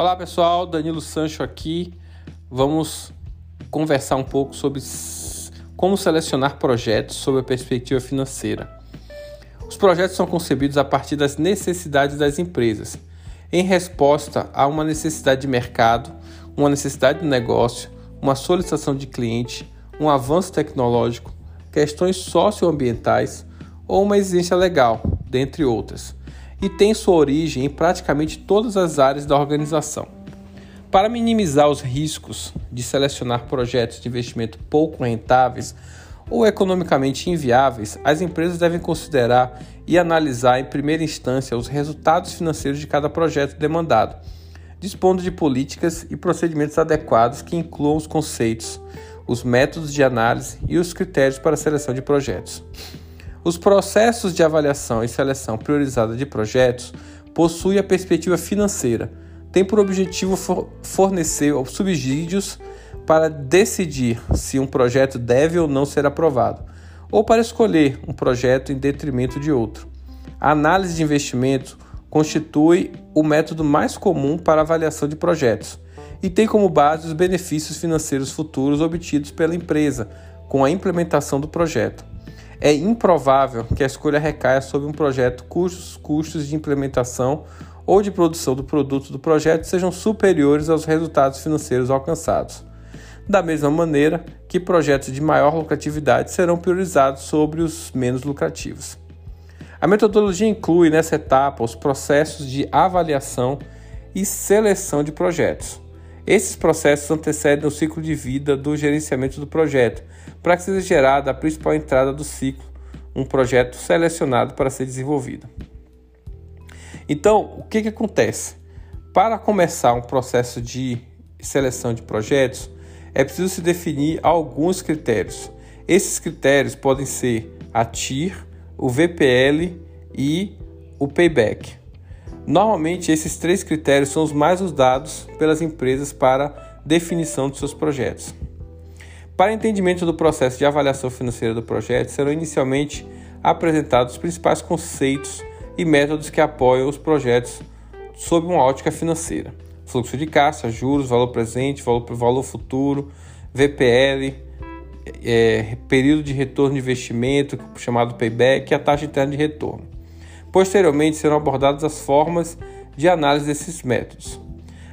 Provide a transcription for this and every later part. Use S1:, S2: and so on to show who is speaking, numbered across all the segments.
S1: Olá pessoal, Danilo Sancho aqui. Vamos conversar um pouco sobre como selecionar projetos sob a perspectiva financeira. Os projetos são concebidos a partir das necessidades das empresas, em resposta a uma necessidade de mercado, uma necessidade de negócio, uma solicitação de cliente, um avanço tecnológico, questões socioambientais ou uma exigência legal, dentre outras e tem sua origem em praticamente todas as áreas da organização. Para minimizar os riscos de selecionar projetos de investimento pouco rentáveis ou economicamente inviáveis, as empresas devem considerar e analisar em primeira instância os resultados financeiros de cada projeto demandado, dispondo de políticas e procedimentos adequados que incluam os conceitos, os métodos de análise e os critérios para a seleção de projetos. Os processos de avaliação e seleção priorizada de projetos possuem a perspectiva financeira, tem por objetivo fornecer subsídios para decidir se um projeto deve ou não ser aprovado, ou para escolher um projeto em detrimento de outro. A análise de investimento constitui o método mais comum para avaliação de projetos e tem como base os benefícios financeiros futuros obtidos pela empresa com a implementação do projeto é improvável que a escolha recaia sobre um projeto cujos custos de implementação ou de produção do produto do projeto sejam superiores aos resultados financeiros alcançados. Da mesma maneira que projetos de maior lucratividade serão priorizados sobre os menos lucrativos. A metodologia inclui nessa etapa os processos de avaliação e seleção de projetos. Esses processos antecedem o ciclo de vida do gerenciamento do projeto, para que seja gerada a principal entrada do ciclo, um projeto selecionado para ser desenvolvido. Então, o que, que acontece? Para começar um processo de seleção de projetos, é preciso se definir alguns critérios. Esses critérios podem ser a TIR, o VPL e o Payback. Normalmente, esses três critérios são os mais usados pelas empresas para definição de seus projetos. Para entendimento do processo de avaliação financeira do projeto, serão inicialmente apresentados os principais conceitos e métodos que apoiam os projetos sob uma ótica financeira: fluxo de caixa, juros, valor presente, valor, valor futuro, VPL, é, período de retorno de investimento, chamado payback, e a taxa interna de retorno. Posteriormente serão abordadas as formas de análise desses métodos.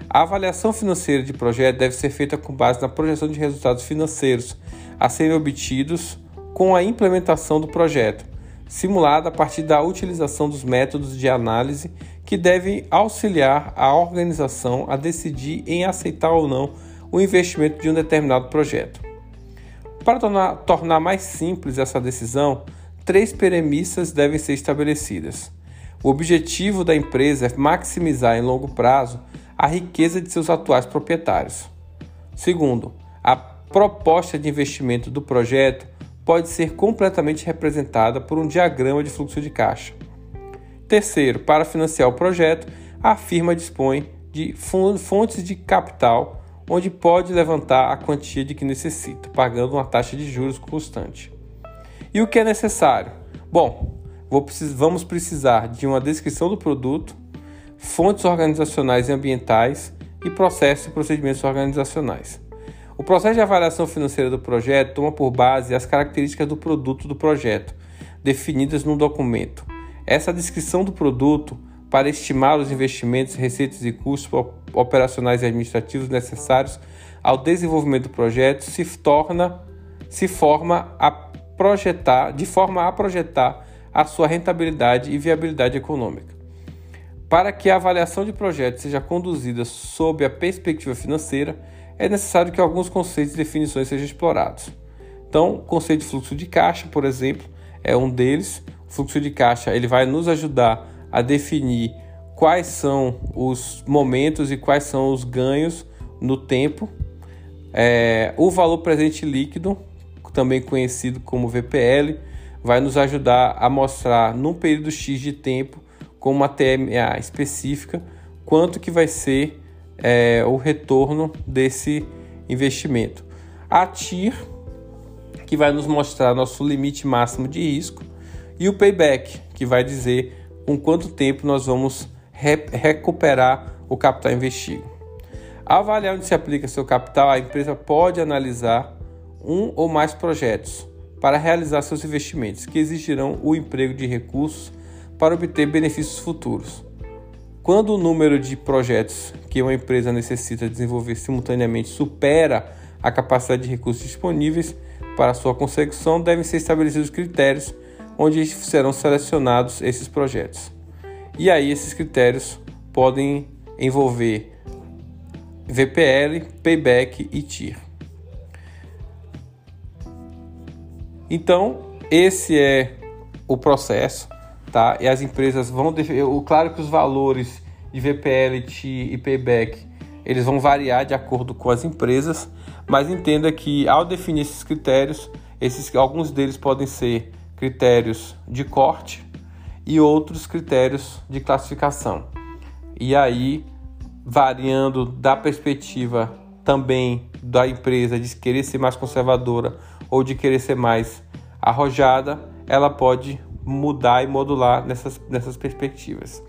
S1: A avaliação financeira de projeto deve ser feita com base na projeção de resultados financeiros a serem obtidos com a implementação do projeto, simulada a partir da utilização dos métodos de análise que devem auxiliar a organização a decidir em aceitar ou não o investimento de um determinado projeto. Para tornar, tornar mais simples essa decisão, três premissas devem ser estabelecidas. O objetivo da empresa é maximizar em longo prazo a riqueza de seus atuais proprietários. Segundo, a proposta de investimento do projeto pode ser completamente representada por um diagrama de fluxo de caixa. Terceiro, para financiar o projeto, a firma dispõe de fontes de capital onde pode levantar a quantia de que necessita, pagando uma taxa de juros constante. E o que é necessário? Bom, vamos precisar de uma descrição do produto, fontes organizacionais e ambientais e processos e procedimentos organizacionais. O processo de avaliação financeira do projeto toma por base as características do produto do projeto, definidas no documento. Essa descrição do produto para estimar os investimentos, receitas e custos operacionais e administrativos necessários ao desenvolvimento do projeto se torna se forma a projetar, de forma a projetar a sua rentabilidade e viabilidade econômica. Para que a avaliação de projetos seja conduzida sob a perspectiva financeira, é necessário que alguns conceitos e definições sejam explorados. Então, o conceito de fluxo de caixa, por exemplo, é um deles. O fluxo de caixa ele vai nos ajudar a definir quais são os momentos e quais são os ganhos no tempo. É, o valor presente líquido, também conhecido como VPL, vai nos ajudar a mostrar num período X de tempo com uma TMA específica, quanto que vai ser é, o retorno desse investimento. A TIR, que vai nos mostrar nosso limite máximo de risco, e o payback, que vai dizer com quanto tempo nós vamos re recuperar o capital investido. Avaliar onde se aplica seu capital, a empresa pode analisar um ou mais projetos para realizar seus investimentos, que exigirão o emprego de recursos para obter benefícios futuros. Quando o número de projetos que uma empresa necessita desenvolver simultaneamente supera a capacidade de recursos disponíveis para sua consecução, devem ser estabelecidos critérios onde serão selecionados esses projetos. E aí esses critérios podem envolver VPL, Payback e TIR. Então, esse é o processo, tá? E as empresas vão o claro que os valores de VPL, e Payback, eles vão variar de acordo com as empresas, mas entenda que ao definir esses critérios, esses alguns deles podem ser critérios de corte e outros critérios de classificação. E aí, variando da perspectiva também da empresa de querer ser mais conservadora ou de querer ser mais arrojada, ela pode mudar e modular nessas, nessas perspectivas.